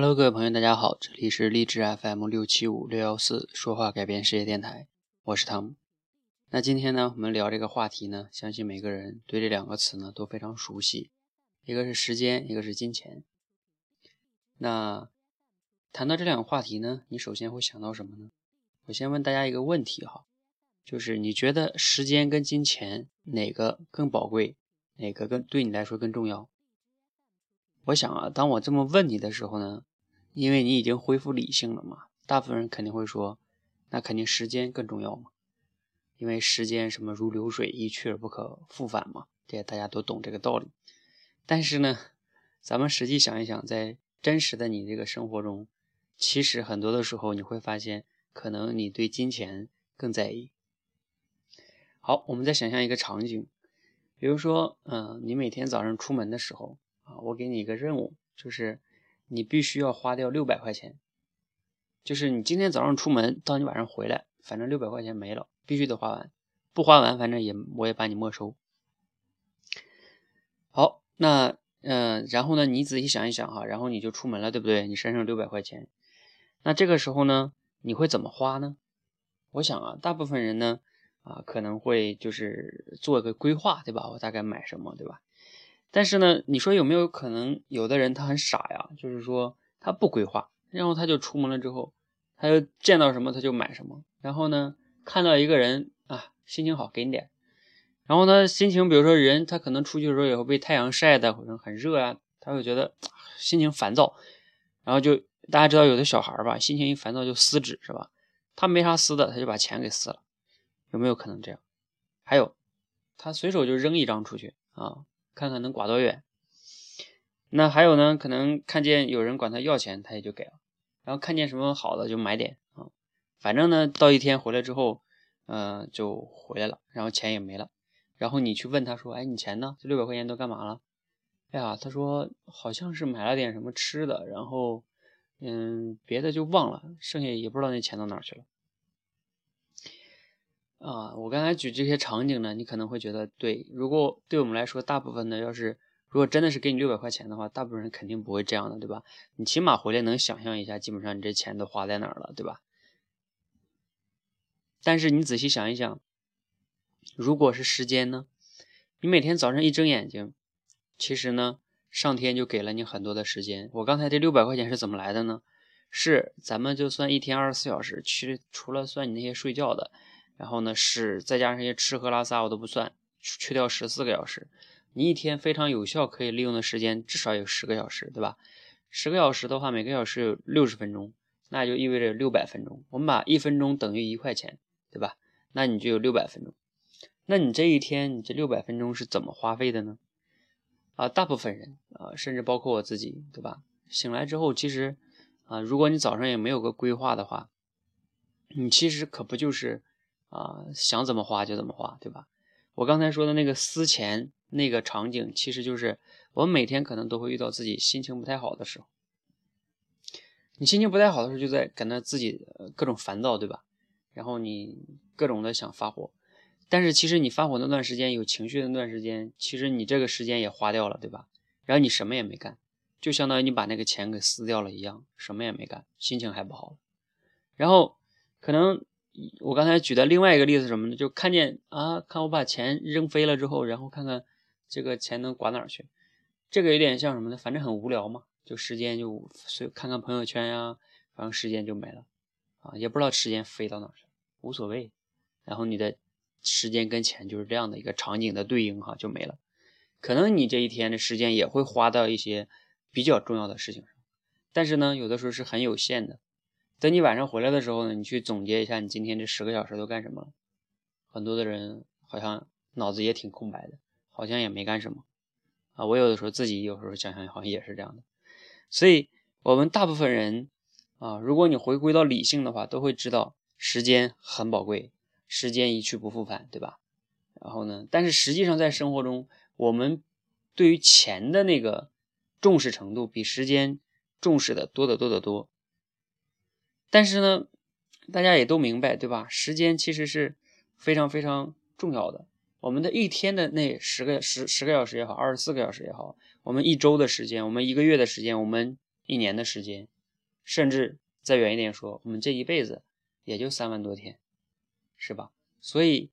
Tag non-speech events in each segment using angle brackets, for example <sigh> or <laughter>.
Hello，各位朋友，大家好，这里是励志 FM 六七五六幺四说话改变世界电台，我是汤姆。那今天呢，我们聊这个话题呢，相信每个人对这两个词呢都非常熟悉，一个是时间，一个是金钱。那谈到这两个话题呢，你首先会想到什么呢？我先问大家一个问题哈，就是你觉得时间跟金钱哪个更宝贵，哪个更对你来说更重要？我想啊，当我这么问你的时候呢，因为你已经恢复理性了嘛，大部分人肯定会说，那肯定时间更重要嘛，因为时间什么如流水，一去而不可复返嘛，这大家都懂这个道理。但是呢，咱们实际想一想，在真实的你这个生活中，其实很多的时候你会发现，可能你对金钱更在意。好，我们再想象一个场景，比如说，嗯，你每天早上出门的时候。啊，我给你一个任务，就是你必须要花掉六百块钱，就是你今天早上出门到你晚上回来，反正六百块钱没了，必须得花完，不花完反正也我也把你没收。好，那嗯，然后呢，你仔细想一想哈，然后你就出门了，对不对？你身上六百块钱，那这个时候呢，你会怎么花呢？我想啊，大部分人呢，啊，可能会就是做一个规划，对吧？我大概买什么，对吧？但是呢，你说有没有可能，有的人他很傻呀，就是说他不规划，然后他就出门了之后，他就见到什么他就买什么，然后呢，看到一个人啊，心情好给你点，然后呢，心情比如说人他可能出去的时候也会被太阳晒的，或者很热啊，他会觉得 <tsk> 心情烦躁，然后就大家知道有的小孩吧，心情一烦躁就撕纸是吧？他没啥撕的，他就把钱给撕了，有没有可能这样？还有，他随手就扔一张出去啊。看看能刮多远，那还有呢？可能看见有人管他要钱，他也就给了。然后看见什么好的就买点啊。反正呢，到一天回来之后，嗯，就回来了，然后钱也没了。然后你去问他说：“哎，你钱呢？这六百块钱都干嘛了？”哎呀，他说好像是买了点什么吃的，然后嗯，别的就忘了，剩下也不知道那钱到哪去了。啊，我刚才举这些场景呢，你可能会觉得对。如果对我们来说，大部分的要是如果真的是给你六百块钱的话，大部分人肯定不会这样的，对吧？你起码回来能想象一下，基本上你这钱都花在哪儿了，对吧？但是你仔细想一想，如果是时间呢？你每天早上一睁眼睛，其实呢，上天就给了你很多的时间。我刚才这六百块钱是怎么来的呢？是咱们就算一天二十四小时，去除了算你那些睡觉的。然后呢，是再加上一些吃喝拉撒，我都不算，去掉十四个小时，你一天非常有效可以利用的时间至少有十个小时，对吧？十个小时的话，每个小时有六十分钟，那就意味着六百分钟。我们把一分钟等于一块钱，对吧？那你就有六百分钟。那你这一天，你这六百分钟是怎么花费的呢？啊，大部分人啊，甚至包括我自己，对吧？醒来之后，其实啊，如果你早上也没有个规划的话，你其实可不就是。啊，想怎么花就怎么花，对吧？我刚才说的那个撕钱那个场景，其实就是我们每天可能都会遇到自己心情不太好的时候。你心情不太好的时候，就在感到自己各种烦躁，对吧？然后你各种的想发火，但是其实你发火那段时间，有情绪的那段时间，其实你这个时间也花掉了，对吧？然后你什么也没干，就相当于你把那个钱给撕掉了一样，什么也没干，心情还不好。然后可能。我刚才举的另外一个例子什么呢？就看见啊，看我把钱扔飞了之后，然后看看这个钱能刮哪儿去。这个有点像什么呢？反正很无聊嘛，就时间就随看看朋友圈呀，反正时间就没了啊，也不知道时间飞到哪儿去，无所谓。然后你的时间跟钱就是这样的一个场景的对应哈，就没了。可能你这一天的时间也会花到一些比较重要的事情上，但是呢，有的时候是很有限的。等你晚上回来的时候呢，你去总结一下你今天这十个小时都干什么了。很多的人好像脑子也挺空白的，好像也没干什么啊。我有的时候自己有时候想想，好像也是这样的。所以，我们大部分人啊，如果你回归到理性的话，都会知道时间很宝贵，时间一去不复返，对吧？然后呢，但是实际上在生活中，我们对于钱的那个重视程度，比时间重视的多得多得多。但是呢，大家也都明白，对吧？时间其实是非常非常重要的。我们的一天的那十个十十个小时也好，二十四个小时也好，我们一周的时间，我们一个月的时间，我们一年的时间，甚至再远一点说，我们这一辈子也就三万多天，是吧？所以，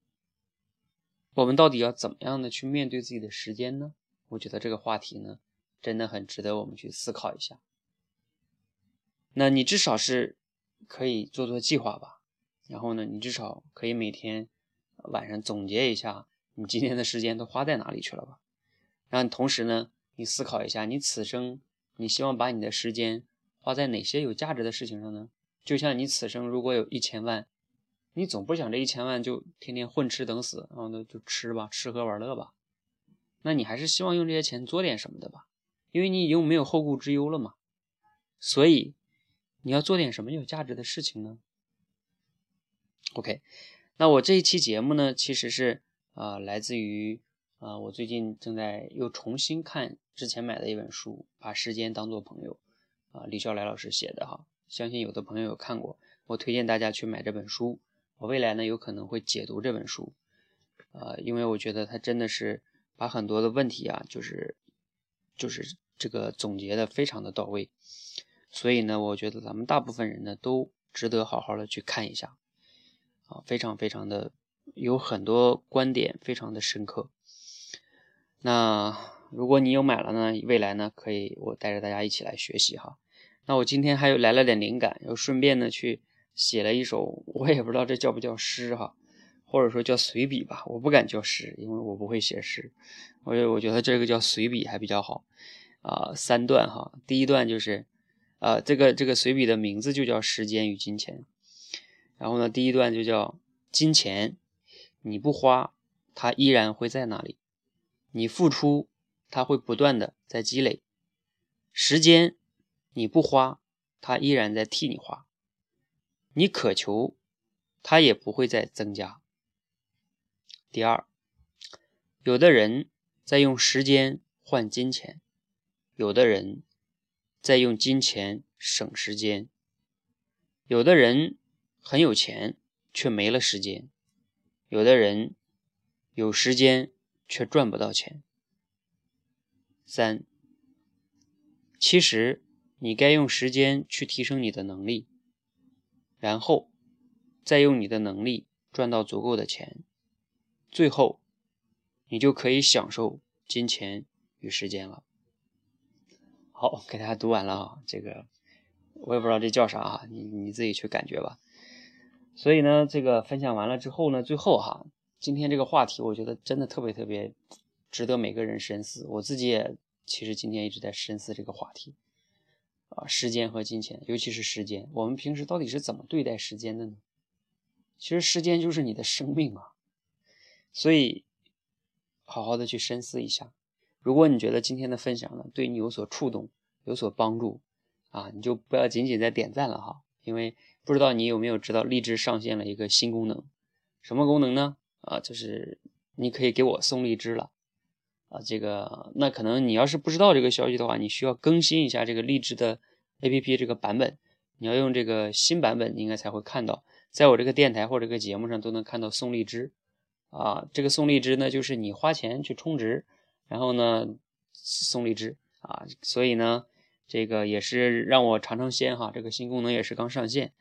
我们到底要怎么样的去面对自己的时间呢？我觉得这个话题呢，真的很值得我们去思考一下。那你至少是可以做做计划吧，然后呢，你至少可以每天晚上总结一下你今天的时间都花在哪里去了吧。然后同时呢，你思考一下，你此生你希望把你的时间花在哪些有价值的事情上呢？就像你此生如果有一千万，你总不想这一千万就天天混吃等死，然后呢就吃吧，吃喝玩乐吧。那你还是希望用这些钱做点什么的吧，因为你已经没有后顾之忧了嘛。所以你要做点什么有价值的事情呢？OK，那我这一期节目呢，其实是啊来自于。啊，我最近正在又重新看之前买的一本书，把时间当做朋友，啊，李笑来老师写的哈，相信有的朋友有看过，我推荐大家去买这本书。我未来呢有可能会解读这本书，啊，因为我觉得它真的是把很多的问题啊，就是就是这个总结的非常的到位，所以呢，我觉得咱们大部分人呢都值得好好的去看一下，啊，非常非常的有很多观点非常的深刻。那如果你有买了呢？未来呢，可以我带着大家一起来学习哈。那我今天还有来了点灵感，又顺便呢去写了一首，我也不知道这叫不叫诗哈，或者说叫随笔吧。我不敢叫诗，因为我不会写诗。我我觉得这个叫随笔还比较好啊。三段哈，第一段就是啊，这个这个随笔的名字就叫时间与金钱。然后呢，第一段就叫金钱，你不花，它依然会在那里。你付出，它会不断的在积累；时间你不花，它依然在替你花；你渴求，它也不会再增加。第二，有的人在用时间换金钱，有的人在用金钱省时间，有的人很有钱却没了时间，有的人有时间。却赚不到钱。三，其实你该用时间去提升你的能力，然后再用你的能力赚到足够的钱，最后你就可以享受金钱与时间了。好，给大家读完了啊，这个我也不知道这叫啥啊，你你自己去感觉吧。所以呢，这个分享完了之后呢，最后哈。今天这个话题，我觉得真的特别特别值得每个人深思。我自己也其实今天一直在深思这个话题啊，时间和金钱，尤其是时间，我们平时到底是怎么对待时间的呢？其实时间就是你的生命啊，所以好好的去深思一下。如果你觉得今天的分享呢对你有所触动、有所帮助啊，你就不要仅仅在点赞了哈，因为不知道你有没有知道荔枝上线了一个新功能，什么功能呢？啊，就是你可以给我送荔枝了，啊，这个那可能你要是不知道这个消息的话，你需要更新一下这个荔枝的 APP 这个版本，你要用这个新版本，你应该才会看到，在我这个电台或者这个节目上都能看到送荔枝，啊，这个送荔枝呢，就是你花钱去充值，然后呢送荔枝啊，所以呢，这个也是让我尝尝鲜哈，这个新功能也是刚上线，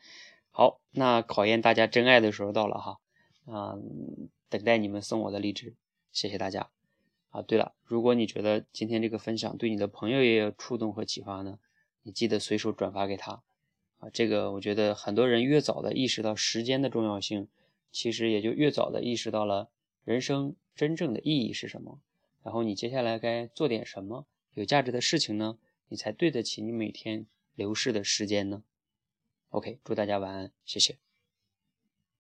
好，那考验大家真爱的时候到了哈，啊。等待你们送我的荔枝，谢谢大家啊！对了，如果你觉得今天这个分享对你的朋友也有触动和启发呢，你记得随手转发给他啊！这个我觉得很多人越早的意识到时间的重要性，其实也就越早的意识到了人生真正的意义是什么。然后你接下来该做点什么有价值的事情呢？你才对得起你每天流逝的时间呢？OK，祝大家晚安，谢谢。